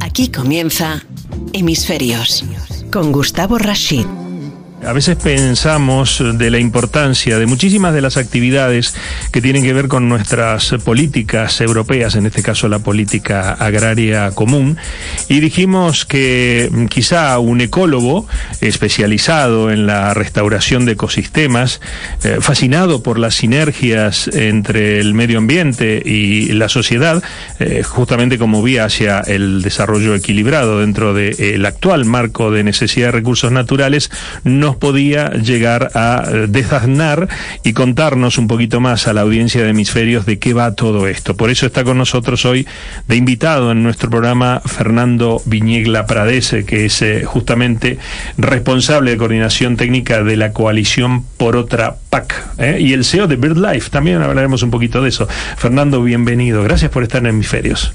Aquí comienza Hemisferios con Gustavo Rashid. A veces pensamos de la importancia de muchísimas de las actividades que tienen que ver con nuestras políticas europeas, en este caso la política agraria común, y dijimos que quizá un ecólogo especializado en la restauración de ecosistemas, eh, fascinado por las sinergias entre el medio ambiente y la sociedad, eh, justamente como vía hacia el desarrollo equilibrado dentro del actual marco de necesidad de recursos naturales, nos podía llegar a eh, desaznar y contarnos un poquito más a la audiencia de hemisferios de qué va todo esto. Por eso está con nosotros hoy de invitado en nuestro programa Fernando Viñegla Pradese, que es eh, justamente responsable de coordinación técnica de la coalición por otra PAC ¿eh? y el CEO de BirdLife. También hablaremos un poquito de eso. Fernando, bienvenido. Gracias por estar en hemisferios.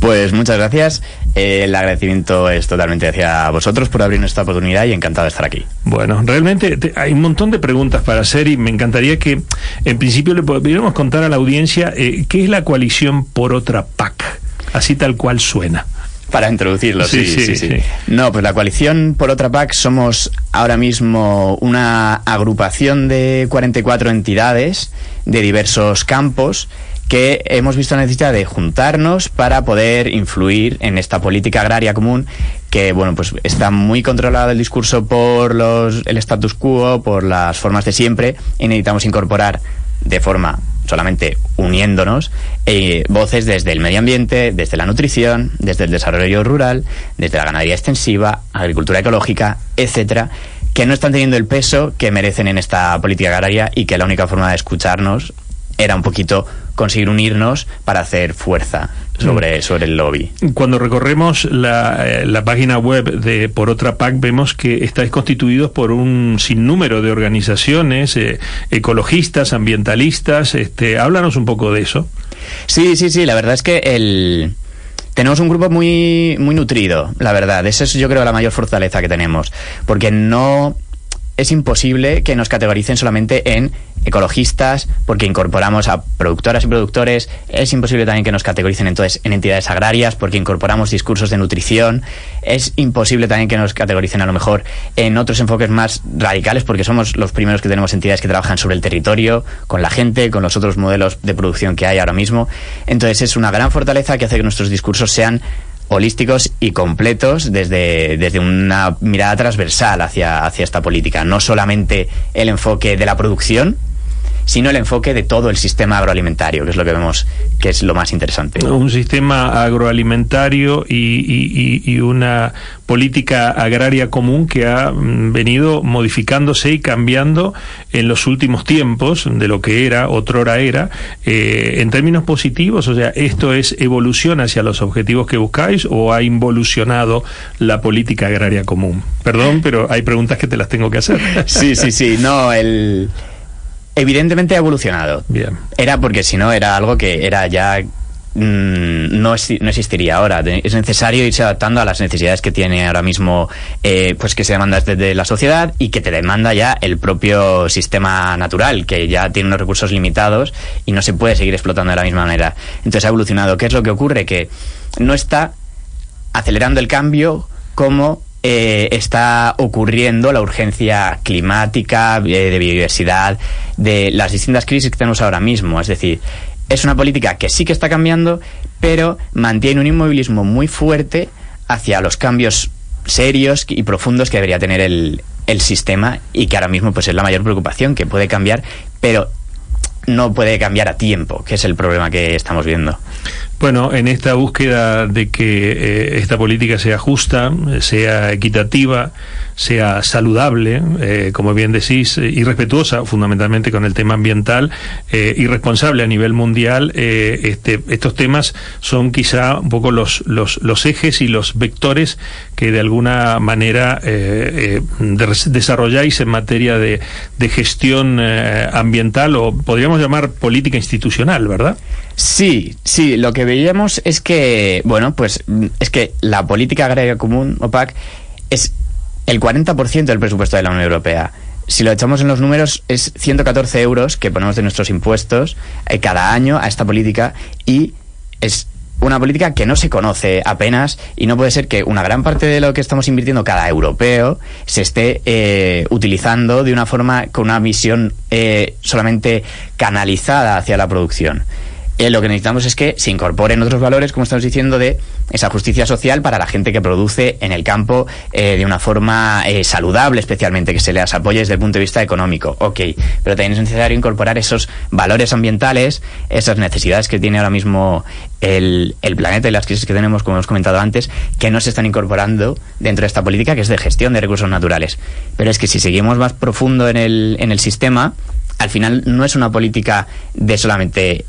Pues muchas gracias. El agradecimiento es totalmente hacia vosotros por abrirnos esta oportunidad y encantado de estar aquí. Bueno, realmente hay un montón de preguntas para hacer y me encantaría que en principio le pudiéramos contar a la audiencia eh, qué es la coalición por otra PAC, así tal cual suena. Para introducirlo, sí sí, sí, No, pues la coalición por otra PAC somos ahora mismo una agrupación de 44 entidades de diversos campos que hemos visto la necesidad de juntarnos para poder influir en esta política agraria común que bueno pues está muy controlada el discurso por los, el status quo, por las formas de siempre y necesitamos incorporar de forma solamente uniéndonos eh, voces desde el medio ambiente, desde la nutrición, desde el desarrollo rural, desde la ganadería extensiva, agricultura ecológica, etcétera, que no están teniendo el peso que merecen en esta política agraria y que la única forma de escucharnos era un poquito conseguir unirnos para hacer fuerza sobre, mm. sobre el lobby. Cuando recorremos la, eh, la, página web de Por Otra PAC vemos que estáis constituidos por un sinnúmero de organizaciones eh, ecologistas, ambientalistas. Este, háblanos un poco de eso. Sí, sí, sí. La verdad es que el tenemos un grupo muy, muy nutrido, la verdad. Esa es yo creo la mayor fortaleza que tenemos. Porque no es imposible que nos categoricen solamente en ecologistas, porque incorporamos a productoras y productores. Es imposible también que nos categoricen entonces en entidades agrarias, porque incorporamos discursos de nutrición. Es imposible también que nos categoricen a lo mejor en otros enfoques más radicales, porque somos los primeros que tenemos entidades que trabajan sobre el territorio, con la gente, con los otros modelos de producción que hay ahora mismo. Entonces es una gran fortaleza que hace que nuestros discursos sean holísticos y completos desde, desde una mirada transversal hacia, hacia esta política. No solamente el enfoque de la producción, sino el enfoque de todo el sistema agroalimentario, que es lo que vemos que es lo más interesante. Un sistema agroalimentario y, una política agraria común que ha mm, venido modificándose y cambiando en los últimos tiempos de lo que era, otrora era, eh, en términos positivos, o sea, esto es evolución hacia los objetivos que buscáis o ha involucionado la política agraria común. Perdón, pero hay preguntas que te las tengo que hacer. Sí, sí, sí, no, el evidentemente ha evolucionado. Bien. Era porque si no era algo que era ya mm, no, no, existiría ahora. Es necesario irse adaptando a las necesidades que tiene ahora mismo, eh, pues que se demanda desde la sociedad y que te demanda ya el propio sistema natural, que ya tiene unos recursos limitados y no se puede seguir explotando de la misma manera. Entonces ha evolucionado. ¿Qué es lo que ocurre? Que no está acelerando el cambio como eh, está ocurriendo la urgencia climática, eh, de biodiversidad, de las distintas crisis que tenemos ahora mismo. Es decir, es una política que sí que está cambiando, pero mantiene un inmovilismo muy fuerte hacia los cambios serios y profundos que debería tener el, el sistema y que ahora mismo pues es la mayor preocupación que puede cambiar, pero no puede cambiar a tiempo, que es el problema que estamos viendo. Bueno, en esta búsqueda de que eh, esta política sea justa, sea equitativa, sea saludable, eh, como bien decís, y respetuosa fundamentalmente con el tema ambiental eh, y responsable a nivel mundial, este, estos temas son quizá un poco los, los, los, ejes y los vectores que de alguna manera desarrolláis en materia de, de gestión ambiental o podríamos llamar política institucional, ¿verdad? Sí, sí, lo que veíamos es que, bueno, pues es que la política agraria común, OPAC, es el 40% del presupuesto de la Unión Europea. Si lo echamos en los números, es 114 euros que ponemos de nuestros impuestos eh, cada año a esta política y es una política que no se conoce apenas y no puede ser que una gran parte de lo que estamos invirtiendo cada europeo se esté eh, utilizando de una forma con una visión eh, solamente canalizada hacia la producción. Eh, lo que necesitamos es que se incorporen otros valores, como estamos diciendo, de esa justicia social para la gente que produce en el campo eh, de una forma eh, saludable, especialmente, que se les apoye desde el punto de vista económico. Ok, pero también es necesario incorporar esos valores ambientales, esas necesidades que tiene ahora mismo el, el planeta y las crisis que tenemos, como hemos comentado antes, que no se están incorporando dentro de esta política que es de gestión de recursos naturales. Pero es que si seguimos más profundo en el, en el sistema, al final no es una política de solamente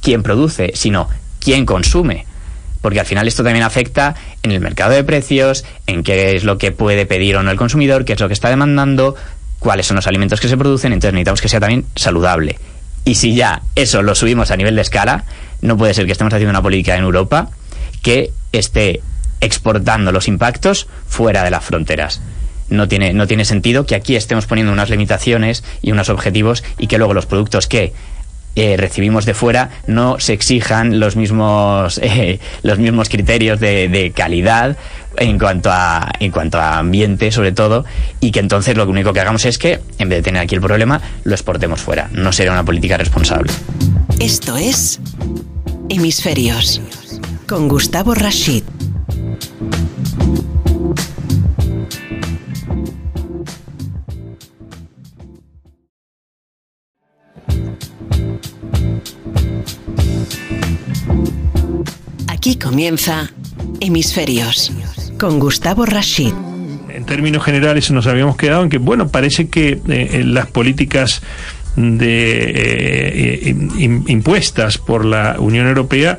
quién produce, sino quién consume. Porque al final esto también afecta en el mercado de precios, en qué es lo que puede pedir o no el consumidor, qué es lo que está demandando, cuáles son los alimentos que se producen, entonces necesitamos que sea también saludable. Y si ya eso lo subimos a nivel de escala, no puede ser que estemos haciendo una política en Europa que esté exportando los impactos fuera de las fronteras. No tiene, no tiene sentido que aquí estemos poniendo unas limitaciones y unos objetivos y que luego los productos que eh, recibimos de fuera no se exijan los mismos eh, los mismos criterios de, calidad en cuanto a en cuanto a ambiente sobre todo y que entonces lo único que hagamos es que en vez de tener aquí el problema lo exportemos fuera. No será una política responsable. Esto es hemisferios con Gustavo Rashid Aquí comienza Hemisferios con Gustavo Rashid. En términos generales nos habíamos quedado en que, bueno, parece que eh, las políticas de eh, impuestas por la Unión Europea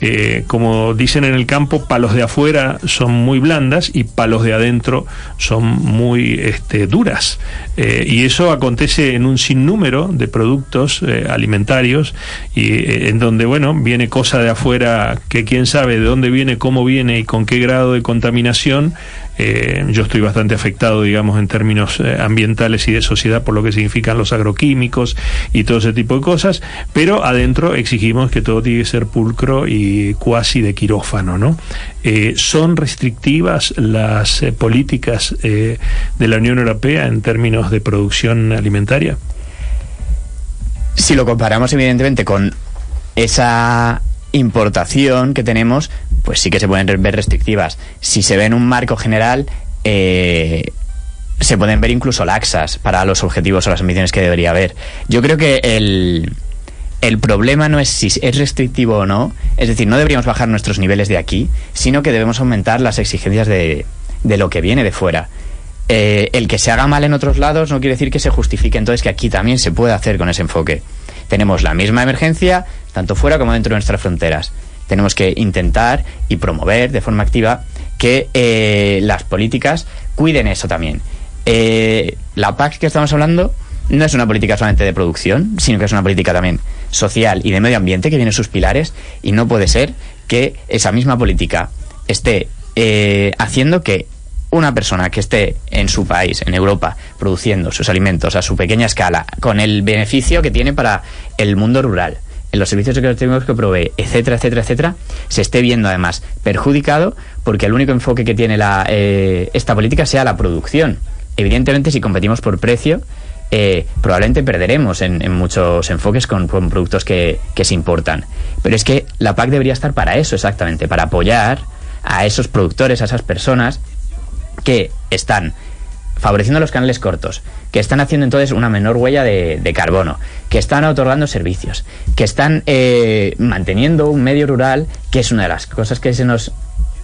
eh, como dicen en el campo, palos de afuera son muy blandas y palos de adentro son muy este, duras. Eh, y eso acontece en un sinnúmero de productos eh, alimentarios y en donde, bueno, viene cosa de afuera que quién sabe de dónde viene, cómo viene y con qué grado de contaminación eh, yo estoy bastante afectado, digamos, en términos eh, ambientales y de sociedad por lo que significan los agroquímicos y todo ese tipo de cosas, pero adentro exigimos que todo tiene que ser pulcro y cuasi de quirófano, ¿no? Eh, ¿Son restrictivas las políticas de la Unión Europea en términos de producción alimentaria? Si lo comparamos, evidentemente, con esa importación que tenemos, pues sí que se pueden ver restrictivas. Si se ve en un marco general, eh, se pueden ver incluso laxas para los objetivos o las ambiciones que debería haber. Yo creo que el, el problema no es si es restrictivo o no, es decir, no deberíamos bajar nuestros niveles de aquí, sino que debemos aumentar las exigencias de, de lo que viene de fuera. Eh, el que se haga mal en otros lados no quiere decir que se justifique entonces que aquí también se puede hacer con ese enfoque. Tenemos la misma emergencia, tanto fuera como dentro de nuestras fronteras. Tenemos que intentar y promover de forma activa que eh, las políticas cuiden eso también. Eh, la PAC que estamos hablando no es una política solamente de producción, sino que es una política también social y de medio ambiente que tiene sus pilares y no puede ser que esa misma política esté eh, haciendo que una persona que esté en su país, en Europa, produciendo sus alimentos a su pequeña escala, con el beneficio que tiene para el mundo rural, en los servicios tenemos que provee, etcétera, etcétera, etcétera, se esté viendo además perjudicado porque el único enfoque que tiene la, eh, esta política sea la producción. Evidentemente, si competimos por precio, eh, probablemente perderemos en, muchos enfoques con, productos que se importan. Pero es que la PAC debería estar para eso exactamente, para apoyar a esos productores, a esas personas que están favoreciendo los canales cortos, que están haciendo entonces una menor huella de, carbono, que están otorgando servicios, que están eh, manteniendo un medio rural, que es una de las cosas que se nos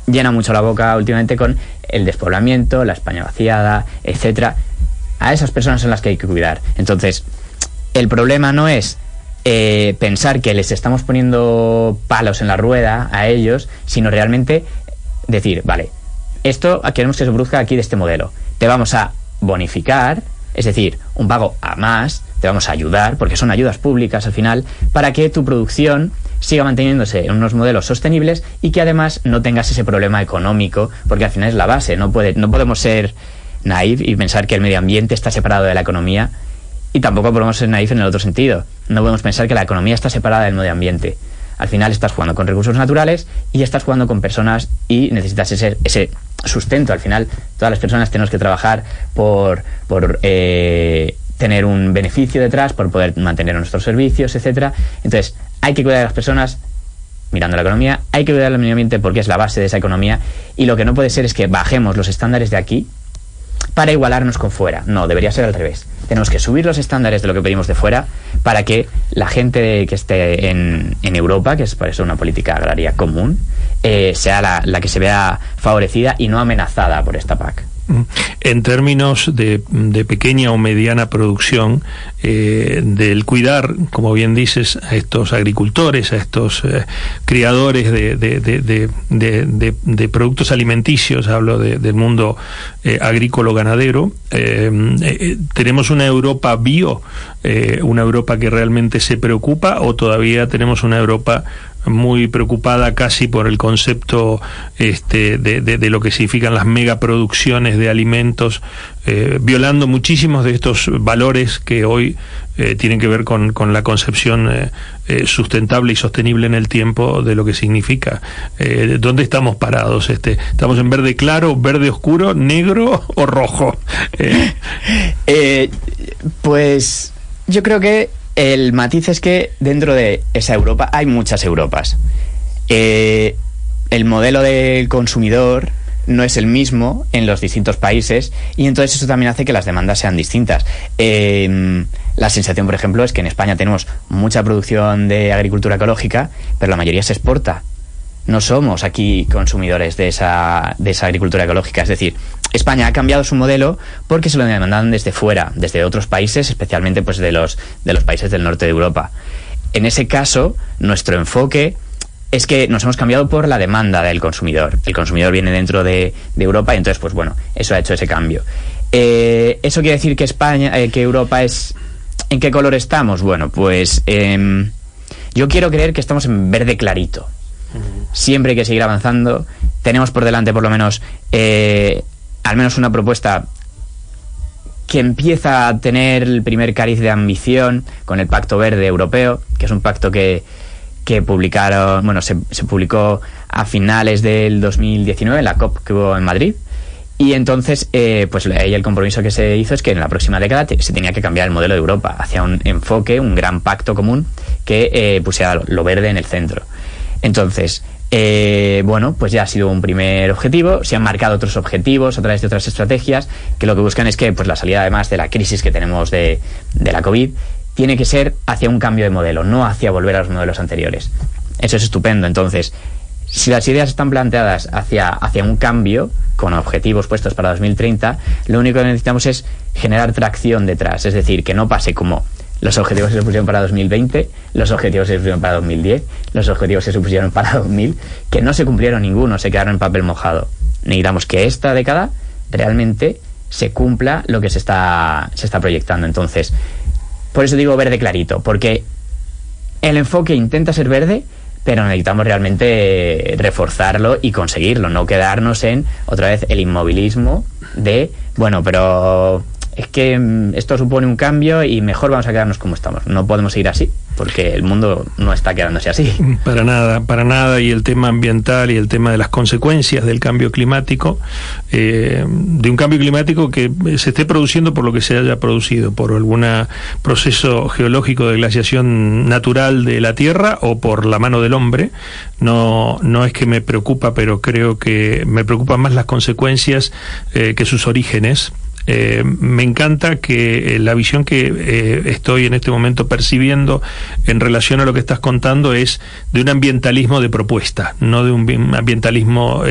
llena mucho la boca últimamente con el despoblamiento, la España vaciada, etcétera. A esas personas son las que hay que cuidar. Entonces, el problema no es eh, pensar que les estamos poniendo palos en la rueda a ellos, sino realmente decir, vale, esto queremos que se produzca aquí de este modelo. Te vamos a bonificar, es decir, un pago a más, te vamos a ayudar, porque son ayudas públicas al final, para que tu producción siga manteniéndose en unos modelos sostenibles y que además no tengas ese problema económico, porque al final es la base, no, puede, no podemos ser naif y pensar que el medio ambiente está separado de la economía y tampoco podemos ser naif en el otro sentido, no podemos pensar que la economía está separada del medio ambiente. Al final estás jugando con recursos naturales y estás jugando con personas y necesitas ese, ese sustento. Al final, todas las personas tenemos que trabajar por, por eh, tener un beneficio detrás, por poder mantener nuestros servicios, etcétera. Entonces, hay que cuidar de las personas mirando la economía, hay que cuidar del medio ambiente porque es la base de esa economía y lo que no puede ser es que bajemos los estándares de aquí para igualarnos con fuera. No, debería ser al revés. Tenemos que subir los estándares de lo que pedimos de fuera para que la gente que esté en, Europa, que es por eso una política agraria común, eh, sea la, la que se vea favorecida y no amenazada por esta PAC. En términos de, pequeña o mediana producción, eh, del cuidar, como bien dices, a estos agricultores, a estos eh, criadores de, de, productos alimenticios, hablo del mundo eh, agrícola-ganadero, ¿tenemos una Europa bio, una Europa que realmente se preocupa o todavía tenemos una Europa muy preocupada casi por el concepto este, de, de, lo que significan las megaproducciones de alimentos, eh, violando muchísimos de estos valores que hoy eh, tienen que ver con, con la concepción eh, sustentable y sostenible en el tiempo de lo que significa. ¿Dónde estamos parados? Este, ¿Estamos en verde claro, verde oscuro, negro o rojo? pues yo creo que el matiz es que dentro de esa Europa hay muchas Europas. Eh, el modelo del consumidor no es el mismo en los distintos países y entonces eso también hace que las demandas sean distintas. Eh, la sensación, por ejemplo, es que en España tenemos mucha producción de agricultura ecológica, pero la mayoría se exporta no somos aquí consumidores de esa, de esa agricultura ecológica. Es decir, España ha cambiado su modelo porque se lo demandan desde fuera, desde otros países, especialmente pues de los, de los países del norte de Europa. En ese caso, nuestro enfoque es que nos hemos cambiado por la demanda del consumidor. El consumidor viene dentro de, Europa y entonces, pues bueno, eso ha hecho ese cambio. Eh, ¿Eso quiere decir que España, eh, que Europa es... ¿En qué color estamos? Bueno, pues em, yo quiero creer que estamos en verde clarito. Siempre hay que seguir avanzando. Tenemos por delante, por lo menos, eh, al menos una propuesta que empieza a tener el primer cariz de ambición con el Pacto Verde Europeo, que es un pacto que, que publicaron, bueno, se, publicó a finales del 2019 en la COP que hubo en Madrid. Y entonces, eh, pues ahí el compromiso que se hizo es que en la próxima década se tenía que cambiar el modelo de Europa hacia un enfoque, un gran pacto común que eh, pusiera lo verde en el centro. Entonces, eh, bueno, pues ya ha sido un primer objetivo. Se han marcado otros objetivos a través de otras estrategias que lo que buscan es que pues, la salida, además de la crisis que tenemos de, la COVID, tiene que ser hacia un cambio de modelo, no hacia volver a los modelos anteriores. Eso es estupendo. Entonces, si las ideas están planteadas hacia, hacia un cambio, con objetivos puestos para 2030, lo único que necesitamos es generar tracción detrás. Es decir, que no pase como los objetivos se pusieron para 2020, los objetivos se pusieron para 2010, los objetivos se pusieron para 2000, que no se cumplieron ninguno, se quedaron en papel mojado. Necesitamos que esta década realmente se cumpla lo que se está, se está proyectando. Entonces, por eso digo verde clarito, porque el enfoque intenta ser verde, pero necesitamos realmente reforzarlo y conseguirlo, no quedarnos en otra vez el inmovilismo de, bueno, pero es que mm, esto supone un cambio y mejor vamos a quedarnos como estamos. No podemos seguir así, porque el mundo no está quedándose así. Para nada, para nada. Y el tema ambiental y el tema de las consecuencias del cambio climático, eh, de un cambio climático que se esté produciendo por lo que se haya producido, por algún proceso geológico de glaciación natural de la Tierra o por la mano del hombre, no, no es que me preocupa, pero creo que me preocupan más las consecuencias eh, que sus orígenes eh, me encanta que eh, la visión que eh, estoy en este momento percibiendo en relación a lo que estás contando es de un ambientalismo de propuesta, no de un ambientalismo,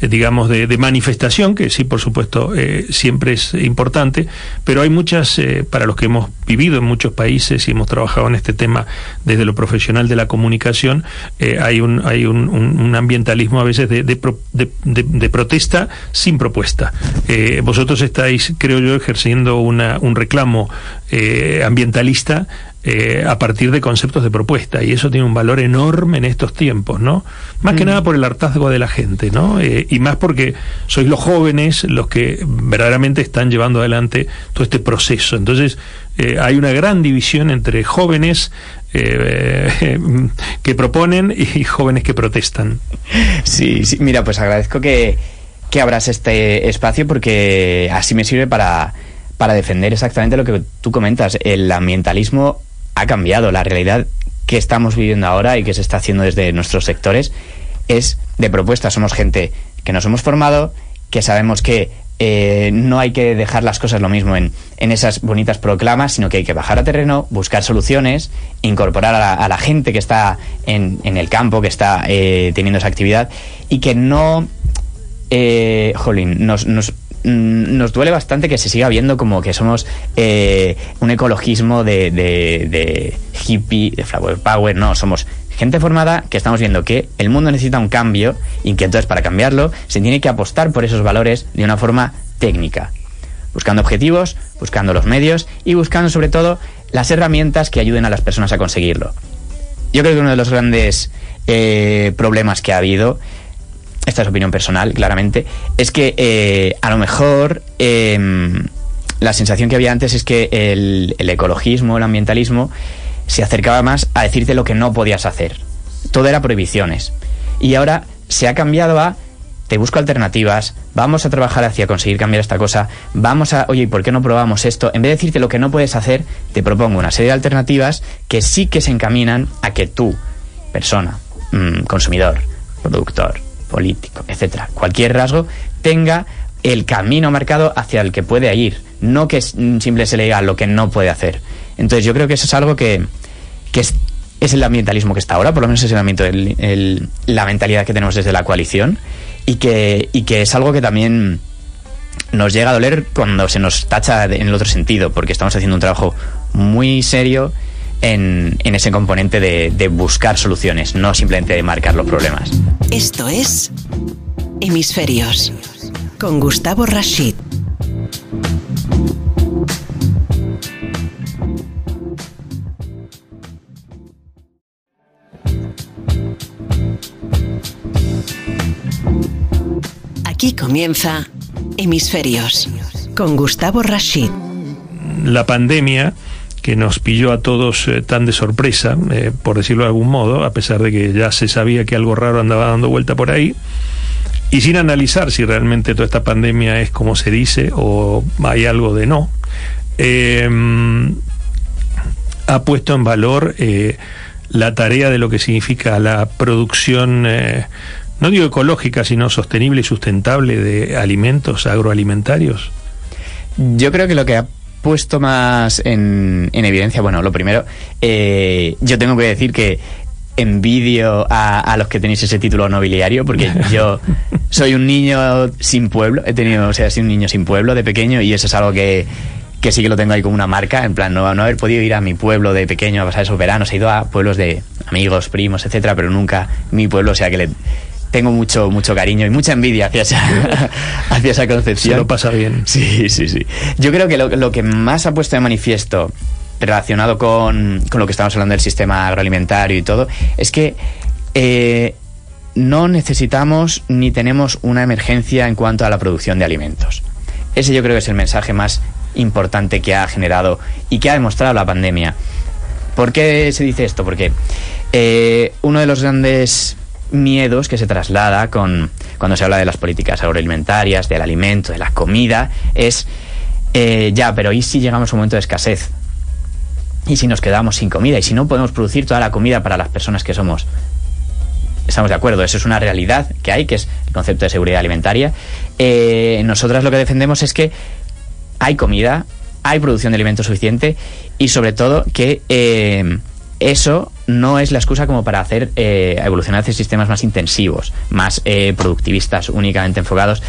digamos, de, de, manifestación, que sí, por supuesto, siempre es importante, pero hay muchas, para los que hemos vivido en muchos países y hemos trabajado en este tema desde lo profesional de la comunicación, hay, un, hay un, un, ambientalismo a veces de, de, de protesta sin propuesta. vosotros estáis creo yo, ejerciendo una, un reclamo eh, ambientalista eh, a partir de conceptos de propuesta y eso tiene un valor enorme en estos tiempos, ¿no? Más que mm. nada por el hartazgo de la gente, ¿no? Eh, y más porque sois los jóvenes los que verdaderamente están llevando adelante todo este proceso. Entonces, hay una gran división entre jóvenes que proponen y jóvenes que protestan. Sí, sí, mira, pues agradezco que, que abras este espacio porque así me sirve para, para defender exactamente lo que tú comentas. El ambientalismo ha cambiado. La realidad que estamos viviendo ahora y que se está haciendo desde nuestros sectores es de propuestas. Somos gente que nos hemos formado, que sabemos que eh, no hay que dejar las cosas lo mismo en, en, esas bonitas proclamas, sino que hay que bajar a terreno, buscar soluciones, incorporar a la, gente que está en, en, el campo, que está eh, teniendo esa actividad y que no... Eh, jolín, nos, nos, mm, nos duele bastante que se siga viendo como que somos eh, un ecologismo de, de, de hippie, de flower power, no, somos gente formada que estamos viendo que el mundo necesita un cambio y que entonces para cambiarlo se tiene que apostar por esos valores de una forma técnica, buscando objetivos, buscando los medios y buscando sobre todo las herramientas que ayuden a las personas a conseguirlo. Yo creo que uno de los grandes eh, problemas que ha habido, esta es opinión personal, claramente, es que eh, a lo mejor eh, la sensación que había antes es que el, ecologismo, el ambientalismo, se acercaba más a decirte lo que no podías hacer. Todo era prohibiciones. Y ahora se ha cambiado a te busco alternativas, vamos a trabajar hacia conseguir cambiar esta cosa, vamos a, oye, ¿y por qué no probamos esto? En vez de decirte lo que no puedes hacer, te propongo una serie de alternativas que sí que se encaminan a que tú, persona, mmm, consumidor, productor, político, etcétera, cualquier rasgo, tenga el camino marcado hacia el que puede ir, no que simple se le diga lo que no puede hacer. Entonces yo creo que eso es algo que, que es, es, el ambientalismo que está ahora, por lo menos es el, el, el, la mentalidad que tenemos desde la coalición y que, y que es algo que también nos llega a doler cuando se nos tacha en el otro sentido, porque estamos haciendo un trabajo muy serio en, en ese componente de, de buscar soluciones, no simplemente de marcar los problemas. Esto es Hemisferios con Gustavo Rashid. Aquí comienza Hemisferios con Gustavo Rashid. La pandemia que nos pilló a todos eh, tan de sorpresa, eh, por decirlo de algún modo, a pesar de que ya se sabía que algo raro andaba dando vuelta por ahí, y sin analizar si realmente toda esta pandemia es como se dice o hay algo de no, eh, ha puesto en valor la tarea de lo que significa la producción, no digo ecológica, sino sostenible y sustentable de alimentos agroalimentarios. Yo creo que lo que ha puesto más en, en evidencia, bueno, lo primero, eh, yo tengo que decir que envidio a, a, los que tenéis ese título nobiliario, porque yo soy un niño sin pueblo, he tenido, o sea, soy un niño sin pueblo de pequeño y eso es algo que, que sí que lo tengo ahí como una marca, en plan, no, no haber podido ir a mi pueblo de pequeño a pasar esos veranos, he ido a pueblos de amigos, primos, etcétera, pero nunca mi pueblo, o sea que le tengo mucho mucho cariño y mucha envidia hacia esa, hacia esa concepción. Se lo pasa bien. Sí, sí, sí. Yo creo que lo, lo que más ha puesto de manifiesto relacionado con, con, lo que estamos hablando del sistema agroalimentario y todo, es que eh, no necesitamos ni tenemos una emergencia en cuanto a la producción de alimentos. Ese yo creo que es el mensaje más importante que ha generado y que ha demostrado la pandemia. ¿Por qué se dice esto? Porque eh, uno de los grandes miedos que se traslada con, cuando se habla de las políticas agroalimentarias, del alimento, de la comida, es, eh, ya, pero ¿y si llegamos a un momento de escasez? ¿Y si nos quedamos sin comida? ¿Y si no podemos producir toda la comida para las personas que somos? Estamos de acuerdo, eso es una realidad que hay, que es el concepto de seguridad alimentaria. Eh, nosotras lo que defendemos es que hay comida, hay producción de alimentos suficiente y sobre todo que eh, eso no es la excusa como para hacer eh, evolucionar hacia sistemas más intensivos, más eh, productivistas, únicamente enfocados.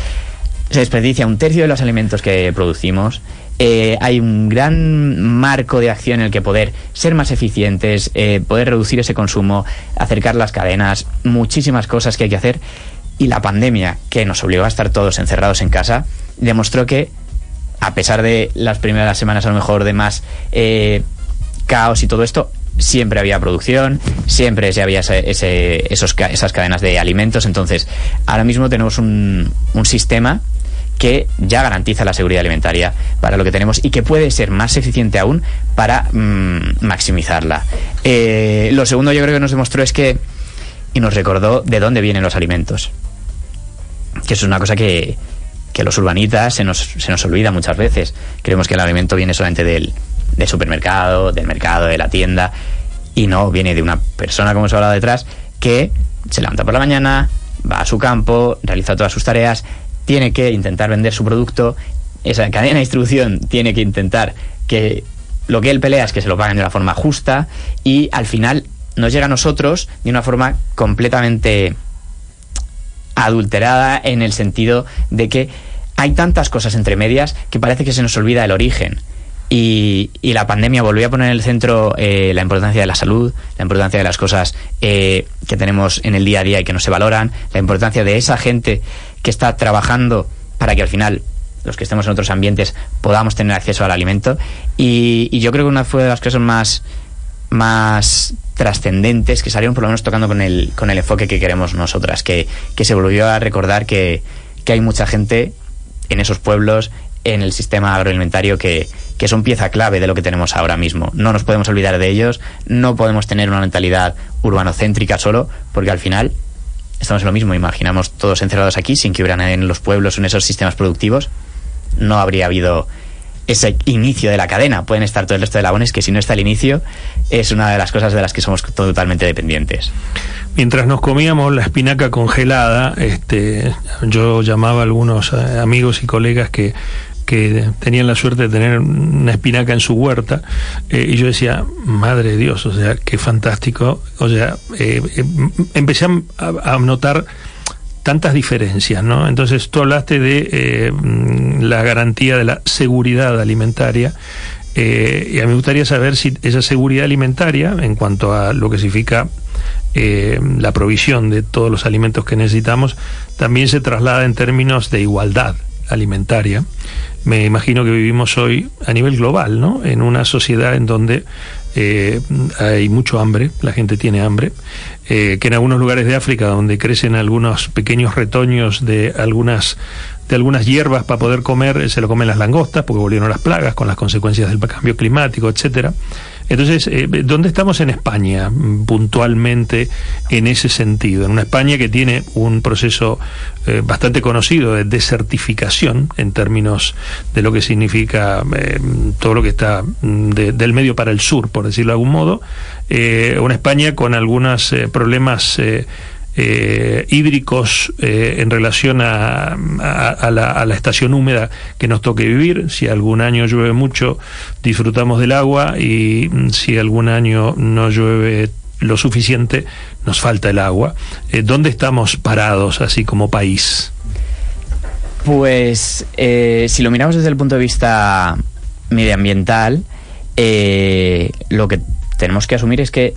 Se desperdicia un tercio de los alimentos que producimos. Eh, hay un gran marco de acción en el que poder ser más eficientes, eh, poder reducir ese consumo, acercar las cadenas, muchísimas cosas que hay que hacer. Y la pandemia, que nos obligó a estar todos encerrados en casa, demostró que, a pesar de las primeras semanas a lo mejor de más caos y todo esto, siempre había producción, siempre había ese, ese, esos, esas cadenas de alimentos. Entonces, ahora mismo tenemos un, un sistema que ya garantiza la seguridad alimentaria para lo que tenemos y que puede ser más eficiente aún para mm, maximizarla. Eh, lo segundo yo creo que nos demostró es que, y nos recordó de dónde vienen los alimentos, que es una cosa que, que los urbanitas se nos, se nos olvida muchas veces. Creemos que el alimento viene solamente del, del supermercado, del mercado, de la tienda, y no, viene de una persona, como se habla detrás, que se levanta por la mañana, va a su campo, realiza todas sus tareas, tiene que intentar vender su producto, esa cadena de distribución tiene que intentar que lo que él pelea es que se lo paguen de una forma justa y al final nos llega a nosotros de una forma completamente adulterada en el sentido de que hay tantas cosas entre medias que parece que se nos olvida el origen. Y, la pandemia volvió a poner en el centro eh, la importancia de la salud, la importancia de las cosas eh, que tenemos en el día a día y que no se valoran, la importancia de esa gente que está trabajando para que al final los que estemos en otros ambientes podamos tener acceso al alimento. Y, yo creo que una fue de las cosas más, más trascendentes que salieron por lo menos tocando con el, con el enfoque que queremos nosotras, que, que se volvió a recordar que, que hay mucha gente en esos pueblos, en el sistema agroalimentario que, que son pieza clave de lo que tenemos ahora mismo. No nos podemos olvidar de ellos, no podemos tener una mentalidad urbanocéntrica solo, porque al final estamos en lo mismo, imaginamos todos encerrados aquí sin que hubieran en los pueblos en esos sistemas productivos, no habría habido ese inicio de la cadena. Pueden estar todo el resto de labones que si no está el inicio es una de las cosas de las que somos totalmente dependientes. Mientras nos comíamos la espinaca congelada, este, yo llamaba a algunos eh, amigos y colegas que que tenían la suerte de tener una espinaca en su huerta, eh, y yo decía, madre de Dios, o sea, qué fantástico. O sea, eh, eh, empecé a, notar tantas diferencias, ¿no? Entonces tú hablaste de la garantía de la seguridad alimentaria. y a mí me gustaría saber si esa seguridad alimentaria, en cuanto a lo que significa la provisión de todos los alimentos que necesitamos, también se traslada en términos de igualdad alimentaria me imagino que vivimos hoy a nivel global, ¿no? En una sociedad en donde eh, hay mucho hambre, la gente tiene hambre, eh, que en algunos lugares de África, donde crecen algunos pequeños retoños de algunas de algunas hierbas para poder comer, se lo comen las langostas, porque volvieron las plagas con las consecuencias del cambio climático, etcétera. Entonces, eh, ¿dónde estamos en España mm, puntualmente en ese sentido? En una España que tiene un proceso eh, bastante conocido de desertificación en términos de lo que significa eh, todo lo que está mm, del medio para el sur, por decirlo de algún modo. una España con algunos problemas eh, hídricos eh, en relación a, la, estación húmeda que nos toque vivir. Si algún año llueve mucho, disfrutamos del agua y mm, si algún año no llueve lo suficiente, nos falta el agua. Eh, ¿Dónde estamos parados así como país? Pues si lo miramos desde el punto de vista medioambiental, lo que tenemos que asumir es que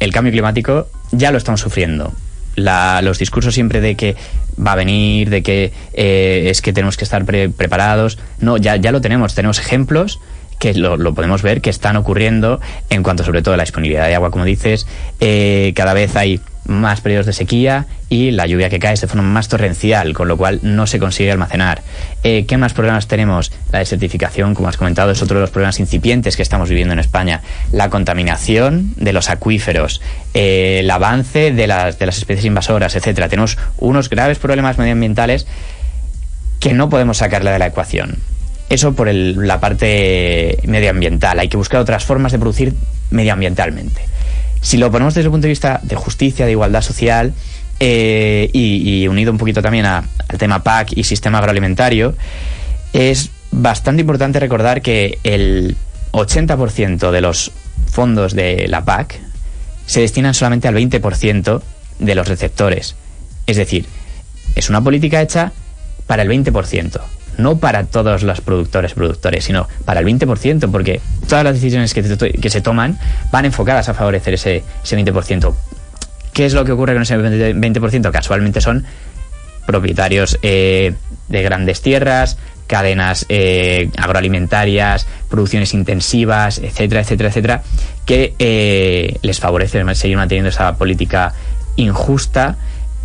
el cambio climático ya lo estamos sufriendo los discursos siempre de que va a venir, de que eh, es que tenemos que estar preparados. No, ya, ya lo tenemos. Tenemos ejemplos que lo, podemos ver que están ocurriendo en cuanto sobre todo a la disponibilidad de agua, como dices. Eh, cada vez hay más periodos de sequía y la lluvia que cae es de forma más torrencial, con lo cual no se consigue almacenar. Eh, ¿Qué más problemas tenemos? La desertificación, como has comentado, es otro de los problemas incipientes que estamos viviendo en España. La contaminación de los acuíferos, eh, el avance de las, de las especies invasoras, etcétera. Tenemos unos graves problemas medioambientales que no podemos sacarle de la ecuación. Eso por la parte medioambiental. Hay que buscar otras formas de producir medioambientalmente. Si lo ponemos desde el punto de vista de justicia, de igualdad social, eh, y, unido un poquito también al tema PAC y sistema agroalimentario, es bastante importante recordar que el 80% de los fondos de la PAC se destinan solamente al 20% de los receptores. Es decir, es una política hecha para el 20% no para todos los productores productores, sino para el 20%, porque todas las decisiones que, se toman van enfocadas a favorecer ese, ese 20%. ¿Qué es lo que ocurre con ese 20%? Casualmente son propietarios eh, de grandes tierras, cadenas eh, agroalimentarias, producciones intensivas, etcétera, etcétera, etcétera, que eh, les favorece seguir manteniendo esa política injusta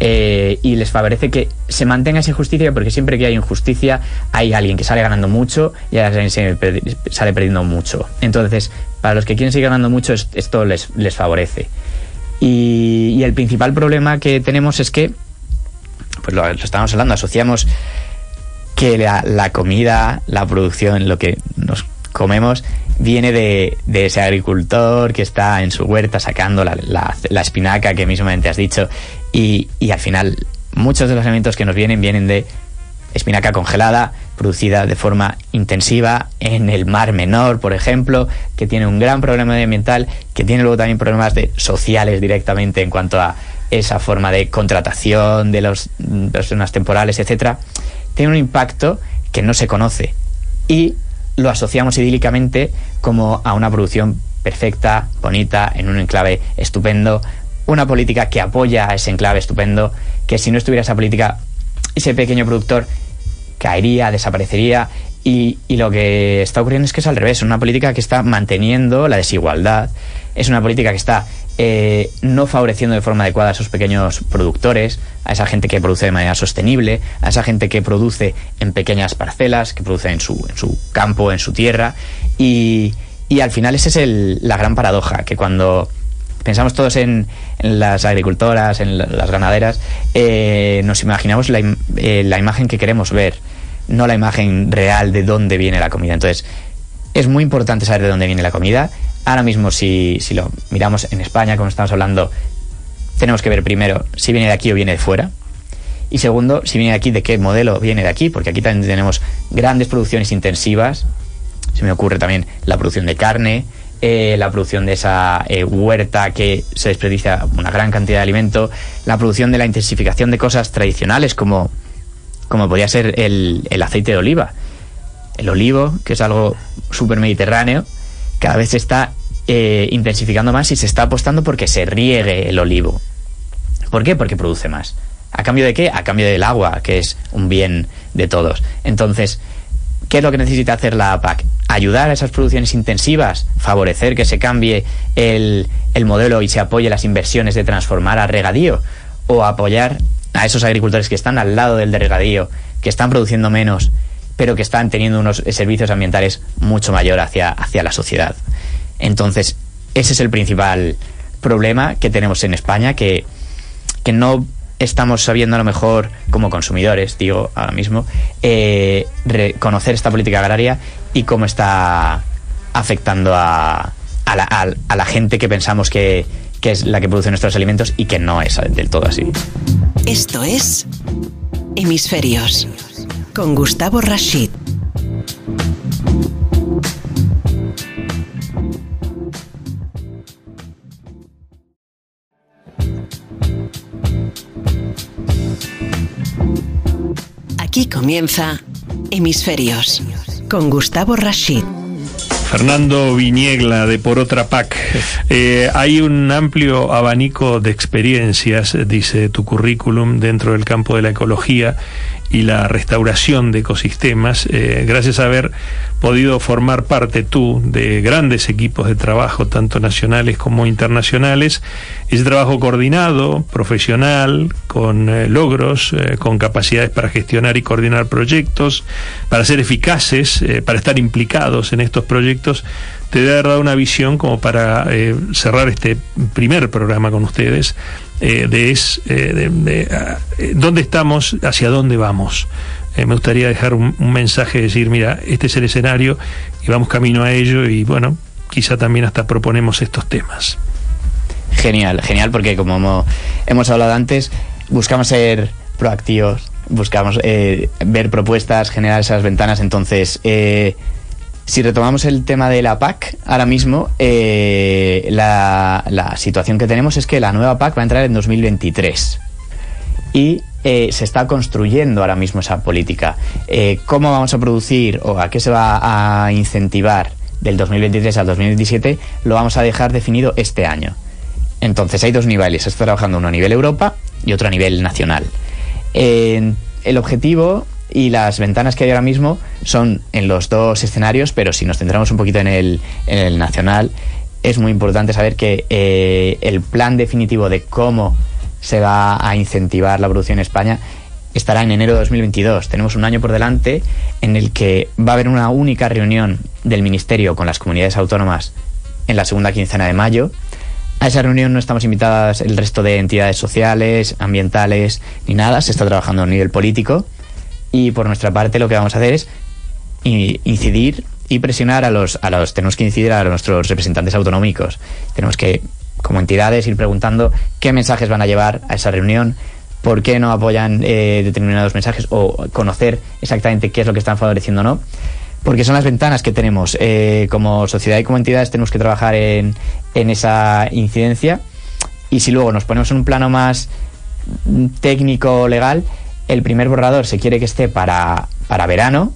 eh, y les favorece que se mantenga esa injusticia porque siempre que hay injusticia hay alguien que sale ganando mucho y alguien que sale perdiendo mucho. Entonces, para los que quieren seguir ganando mucho, esto les, favorece. Y, el principal problema que tenemos es que, pues lo, estamos hablando, asociamos que la, comida, la producción, lo que nos comemos, viene de, ese agricultor que está en su huerta sacando la, la, espinaca que mismamente has dicho y, al final muchos de los alimentos que nos vienen vienen de espinaca congelada, producida de forma intensiva en el Mar Menor, por ejemplo, que tiene un gran problema medioambiental, que tiene luego también problemas de, sociales directamente en cuanto a esa forma de contratación de las personas temporales, etcétera, tiene un impacto que no se conoce. Y lo asociamos idílicamente como a una producción perfecta, bonita, en un enclave estupendo, una política que apoya a ese enclave estupendo, que si no estuviera esa política, ese pequeño productor caería, desaparecería. Y, lo que está ocurriendo es que es al revés, una política que está manteniendo la desigualdad, es una política que está eh, no favoreciendo de forma adecuada a esos pequeños productores, a esa gente que produce de manera sostenible, a esa gente que produce en pequeñas parcelas, que produce en su, en su campo, en su tierra. Y, y al final esa es la gran paradoja, que cuando pensamos todos en, las agricultoras, en las ganaderas, eh, nos imaginamos la, eh, la imagen que queremos ver no la imagen real de dónde viene la comida. Entonces, es muy importante saber de dónde viene la comida. Ahora mismo, si lo miramos en España, como estamos hablando, tenemos que ver primero si viene de aquí o viene de fuera. Y segundo, si viene de aquí, de qué modelo viene de aquí, porque aquí también tenemos grandes producciones intensivas. Se me ocurre también la producción de carne, eh, la producción de esa eh, huerta que se desperdicia una gran cantidad de alimento, la producción de la intensificación de cosas tradicionales como como podría ser el, aceite de oliva. El olivo, que es algo súper mediterráneo, cada vez se está eh, intensificando más y se está apostando porque se riegue el olivo. ¿Por qué? Porque produce más. ¿A cambio de qué? A cambio del agua, que es un bien de todos. Entonces, ¿qué es lo que necesita hacer la APAC? Ayudar a esas producciones intensivas, favorecer que se cambie el, el modelo y se apoye las inversiones de transformar a regadío, o apoyar a esos agricultores que están al lado del regadío, que están produciendo menos, pero que están teniendo unos servicios ambientales mucho mayor hacia, hacia la sociedad. Entonces, ese es el principal problema que tenemos en España, que, que no estamos sabiendo a lo mejor como consumidores, digo ahora mismo, eh, esta política agraria y cómo está afectando a, a la gente que pensamos que, que es la que produce nuestros alimentos y que no es del todo así. Esto es Hemisferios con Gustavo Rashid. Aquí comienza Hemisferios con Gustavo Rashid. Fernando Viñegla de Por Otra PAC. Eh, hay un amplio abanico de experiencias, dice tu currículum, dentro del campo de la ecología y la restauración de ecosistemas, eh, gracias a haber podido formar parte tú de grandes equipos de trabajo, tanto nacionales como internacionales, ese trabajo coordinado, profesional, con eh, logros, eh, con capacidades para gestionar y coordinar proyectos, para ser eficaces, para estar implicados en estos proyectos, te debe haber dado una visión como para cerrar este primer programa con ustedes eh, de, es, eh, de, ah, eh, dónde estamos, hacia dónde vamos. Me gustaría dejar un, mensaje, decir, mira, este es el escenario y vamos camino a ello y bueno, quizá también hasta proponemos estos temas. Genial, genial, porque como hemos, hablado antes, buscamos ser proactivos, buscamos ver propuestas, generar esas ventanas, entonces si retomamos el tema de la PAC, ahora mismo eh, la, situación que tenemos es que la nueva PAC va a entrar en 2023 y eh, se está construyendo ahora mismo esa política. Eh, ¿Cómo vamos a producir o a qué se va a incentivar del 2023 al 2027? Lo vamos a dejar definido este año. Entonces hay dos niveles, se está trabajando uno a nivel Europa y otro a nivel nacional. el objetivo y las ventanas que hay ahora mismo son en los dos escenarios, pero si nos centramos un poquito en el, nacional, es muy importante saber que eh, el plan definitivo de cómo se va a incentivar la producción en España estará en enero de 2022. Tenemos un año por delante en el que va a haber una única reunión del Ministerio con las comunidades autónomas en la segunda quincena de mayo. A esa reunión no estamos invitadas el resto de entidades sociales, ambientales, ni nada. Se está trabajando a nivel político. Y por nuestra parte lo que vamos a hacer es incidir y presionar a los, a los... Tenemos que incidir a nuestros representantes autonómicos. Tenemos que, como entidades, ir preguntando qué mensajes van a llevar a esa reunión, por qué no apoyan eh, determinados mensajes o conocer exactamente qué es lo que están favoreciendo o no. Porque son las ventanas que tenemos. Eh, como sociedad y como entidades tenemos que trabajar en, en esa incidencia. Y si luego nos ponemos en un plano más técnico legal, el primer borrador se quiere que esté para, para verano,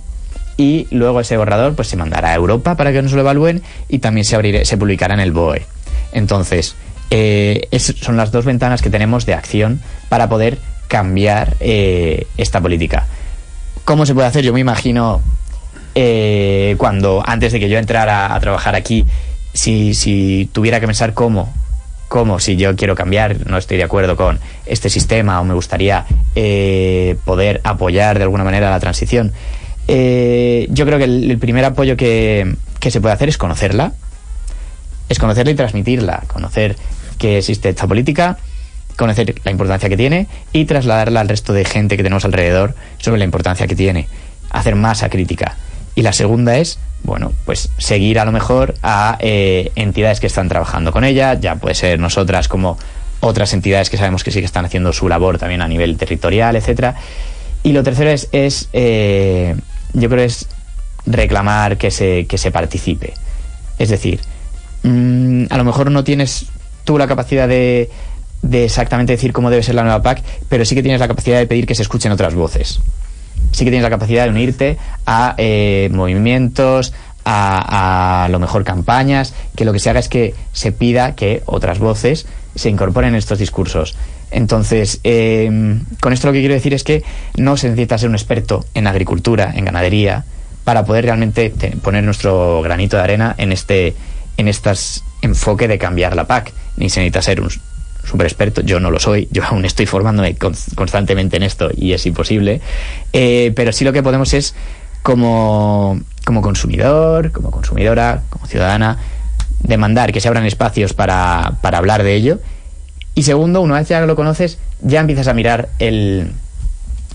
y luego ese borrador pues se mandará a Europa para que nos lo evalúen y también se, abrirá, se publicará en el BOE. Entonces, eh, son las dos ventanas que tenemos de acción para poder cambiar eh, esta política. ¿Cómo se puede hacer? Yo me imagino eh, cuando, antes de que yo entrara a trabajar aquí, si, si tuviera que pensar cómo, cómo, si yo quiero cambiar, no estoy de acuerdo con este sistema o me gustaría poder apoyar de alguna manera la transición, yo creo que el, primer apoyo que, que se puede hacer es conocerla, es conocerla y transmitirla, conocer que existe esta política, conocer la importancia que tiene y trasladarla al resto de gente que tenemos alrededor sobre la importancia que tiene, hacer masa crítica. Y la segunda es, bueno, pues seguir a lo mejor a eh, entidades que están trabajando con ella, ya puede ser nosotras como otras entidades que sabemos que sí que están haciendo su labor también a nivel territorial, etcétera. Y lo tercero es, es eh, yo creo es reclamar que se, que se participe. Es decir, mm, a lo mejor no tienes tú la capacidad de, de exactamente decir cómo debe ser la nueva PAC, pero sí que tienes la capacidad de pedir que se escuchen otras voces. Sí que tienes la capacidad de unirte a eh, movimientos, a, a, lo mejor campañas, que lo que se haga es que se pida que otras voces se incorporen en estos discursos. Entonces, eh, con esto lo que quiero decir es que no se necesita ser un experto en agricultura, en ganadería, para poder realmente poner nuestro granito de arena en este, en estas enfoque de cambiar la PAC ni se necesita ser un super experto, yo no lo soy, yo aún estoy formándome constantemente en esto y es imposible, eh, pero sí lo que podemos es como, como consumidor, como consumidora, como ciudadana, demandar que se abran espacios para, para hablar de ello. Y segundo, una vez ya lo conoces, ya empiezas a mirar el,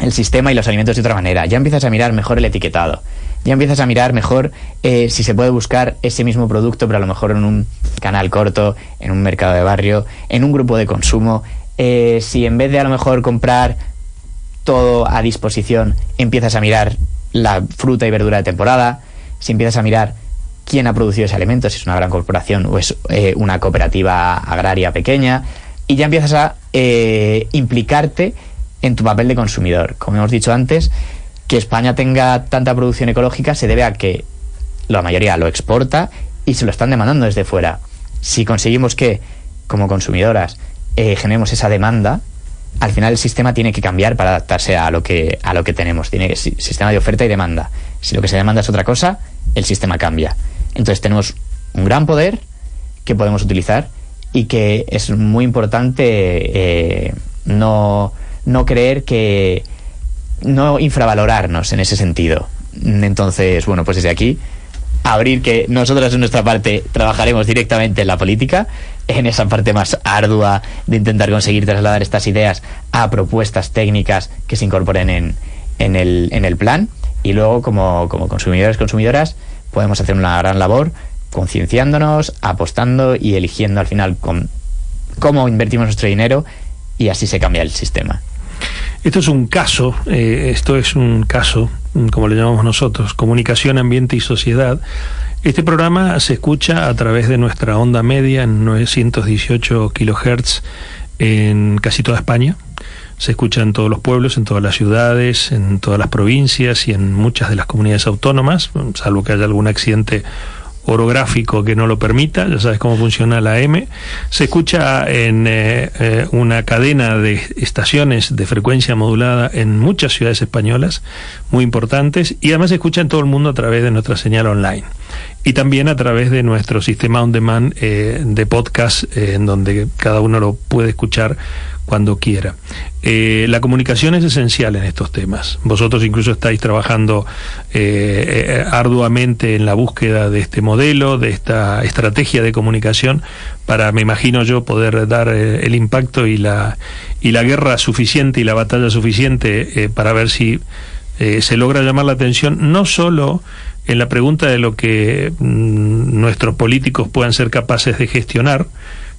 el sistema y los alimentos de otra manera, ya empiezas a mirar mejor el etiquetado ya empiezas a mirar mejor eh, si se puede buscar ese mismo producto, pero a lo mejor en un canal corto, en un mercado de barrio, en un grupo de consumo. Eh, si en vez de a lo mejor comprar todo a disposición, empiezas a mirar la fruta y verdura de temporada, si empiezas a mirar quién ha producido ese alimento, si es una gran corporación o es eh, una cooperativa agraria pequeña, y ya empiezas a implicarte en tu papel de consumidor. Como hemos dicho antes, que España tenga tanta producción ecológica se debe a que la mayoría lo exporta y se lo están demandando desde fuera. Si conseguimos que, como consumidoras, eh, generemos esa demanda, al final el sistema tiene que cambiar para adaptarse a lo que, a lo que tenemos. Tiene sistema de oferta y demanda. Si lo que se demanda es otra cosa, el sistema cambia. Entonces tenemos un gran poder que podemos utilizar y que es muy importante eh, no, no creer que, no infravalorarnos en ese sentido. Entonces, bueno, pues desde aquí, abrir que nosotros en nuestra parte trabajaremos directamente en la política, en esa parte más ardua de intentar conseguir trasladar estas ideas a propuestas técnicas que se incorporen en, en, el, en el plan. Y luego, como, como consumidores, consumidoras, podemos hacer una gran labor concienciándonos, apostando y eligiendo al final con, cómo invertimos nuestro dinero y así se cambia el sistema. Esto es un caso, eh, esto es un caso, como le llamamos nosotros, comunicación, ambiente y sociedad. Este programa se escucha a través de nuestra onda media en 918 kilohertz en casi toda España. Se escucha en todos los pueblos, en todas las ciudades, en todas las provincias y en muchas de las comunidades autónomas, salvo que haya algún accidente orográfico que no lo permita, ya sabes cómo funciona la M, se escucha en eh, eh, una cadena de estaciones de frecuencia modulada en muchas ciudades españolas muy importantes y además se escucha en todo el mundo a través de nuestra señal online y también a través de nuestro sistema on demand eh, de podcast en donde cada uno lo puede escuchar cuando quiera. Eh, la comunicación es esencial en estos temas. Vosotros incluso estáis trabajando eh, arduamente en la búsqueda de este modelo, de esta estrategia de comunicación, para, me imagino yo, poder dar el impacto y la, y la guerra suficiente y la batalla suficiente para ver si se logra llamar la atención no solo en la pregunta de lo que mm, nuestros políticos puedan ser capaces de gestionar,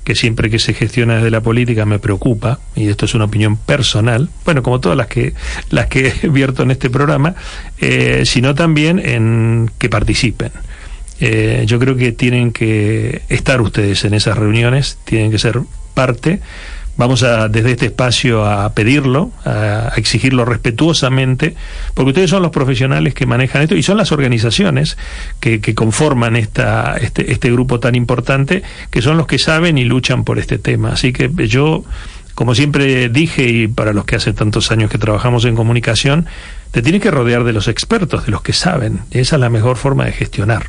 que siempre que se gestiona desde la política me preocupa, y esto es una opinión personal, bueno, como todas las que, las que vierto en este programa, eh, sino también en que participen. Eh, yo creo que tienen que estar ustedes en esas reuniones, tienen que ser parte Vamos a, desde este espacio a pedirlo, a, exigirlo respetuosamente, porque ustedes son los profesionales que manejan esto y son las organizaciones que, que conforman esta, este, este grupo tan importante, que son los que saben y luchan por este tema. Así que yo, como siempre dije, y para los que hace tantos años que trabajamos en comunicación, te tienes que rodear de los expertos, de los que saben. Esa es la mejor forma de gestionar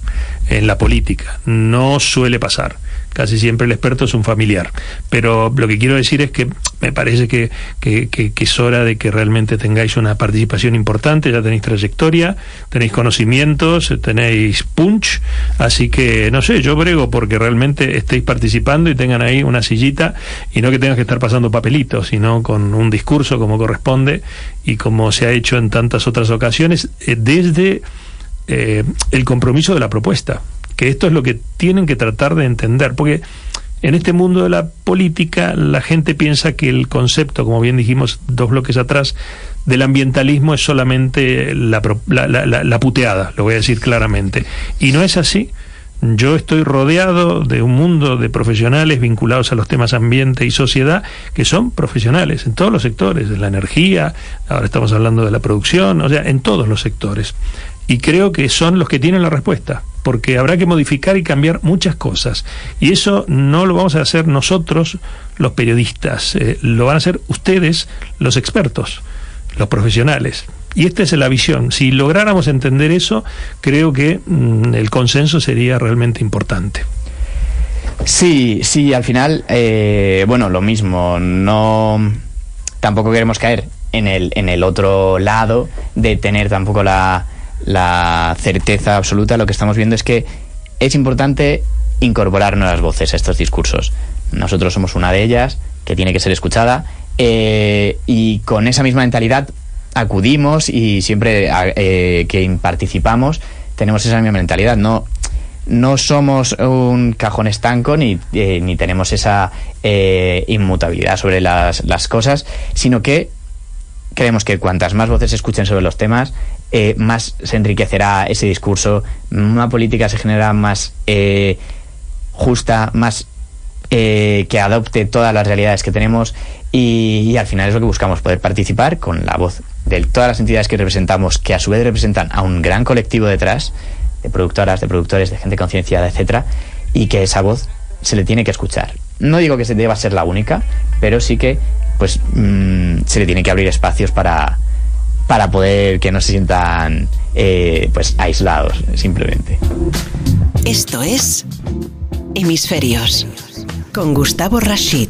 en la política. No suele pasar casi siempre el experto es un familiar. Pero lo que quiero decir es que me parece que, es hora de que realmente tengáis una participación importante, ya tenéis trayectoria, tenéis conocimientos, tenéis punch, así que no sé, yo brego porque realmente estéis participando y tengan ahí una sillita y no que tengas que estar pasando papelitos, sino con un discurso como corresponde y como se ha hecho en tantas otras ocasiones, eh, desde eh, el compromiso de la propuesta que esto es lo que tienen que tratar de entender, porque en este mundo de la política la gente piensa que el concepto, como bien dijimos dos bloques atrás, del ambientalismo es solamente la, la, puteada, lo voy a decir claramente. Y no es así. Yo estoy rodeado de un mundo de profesionales vinculados a los temas ambiente y sociedad que son profesionales en todos los sectores, en la energía, ahora estamos hablando de la producción, o sea, en todos los sectores. Y creo que son los que tienen la respuesta porque habrá que modificar y cambiar muchas cosas. Y eso no lo vamos a hacer nosotros, los periodistas, eh, lo van a hacer ustedes, los expertos, los profesionales. Y esta es la visión. Si lográramos entender eso, creo que mm, el consenso sería realmente importante. Sí, sí, al final, eh, bueno, lo mismo, no tampoco queremos caer en el, en el otro lado de tener tampoco la, la certeza absoluta, lo que estamos viendo es que es importante incorporar nuevas voces a estos discursos. Nosotros somos una de ellas que tiene que ser escuchada eh, y con esa misma mentalidad acudimos y siempre eh, que participamos tenemos esa misma mentalidad. No, no somos un cajón estanco ni, eh, ni tenemos esa inmutabilidad sobre las, las cosas, sino que creemos que cuantas más voces escuchen sobre los temas, eh, más se enriquecerá ese discurso, una política se genera más eh, justa, más eh, que adopte todas las realidades que tenemos y, al final es lo que buscamos, poder participar con la voz de todas las entidades que representamos, que a su vez representan a un gran colectivo detrás, de productoras, de productores, de gente concienciada, etcétera, y que esa voz se le tiene que escuchar. No digo que se deba ser la única, pero sí que pues mm, se le tiene que abrir espacios para, para poder que no se sientan eh, pues aislados, simplemente. Esto es Hemisferios con Gustavo Rashid.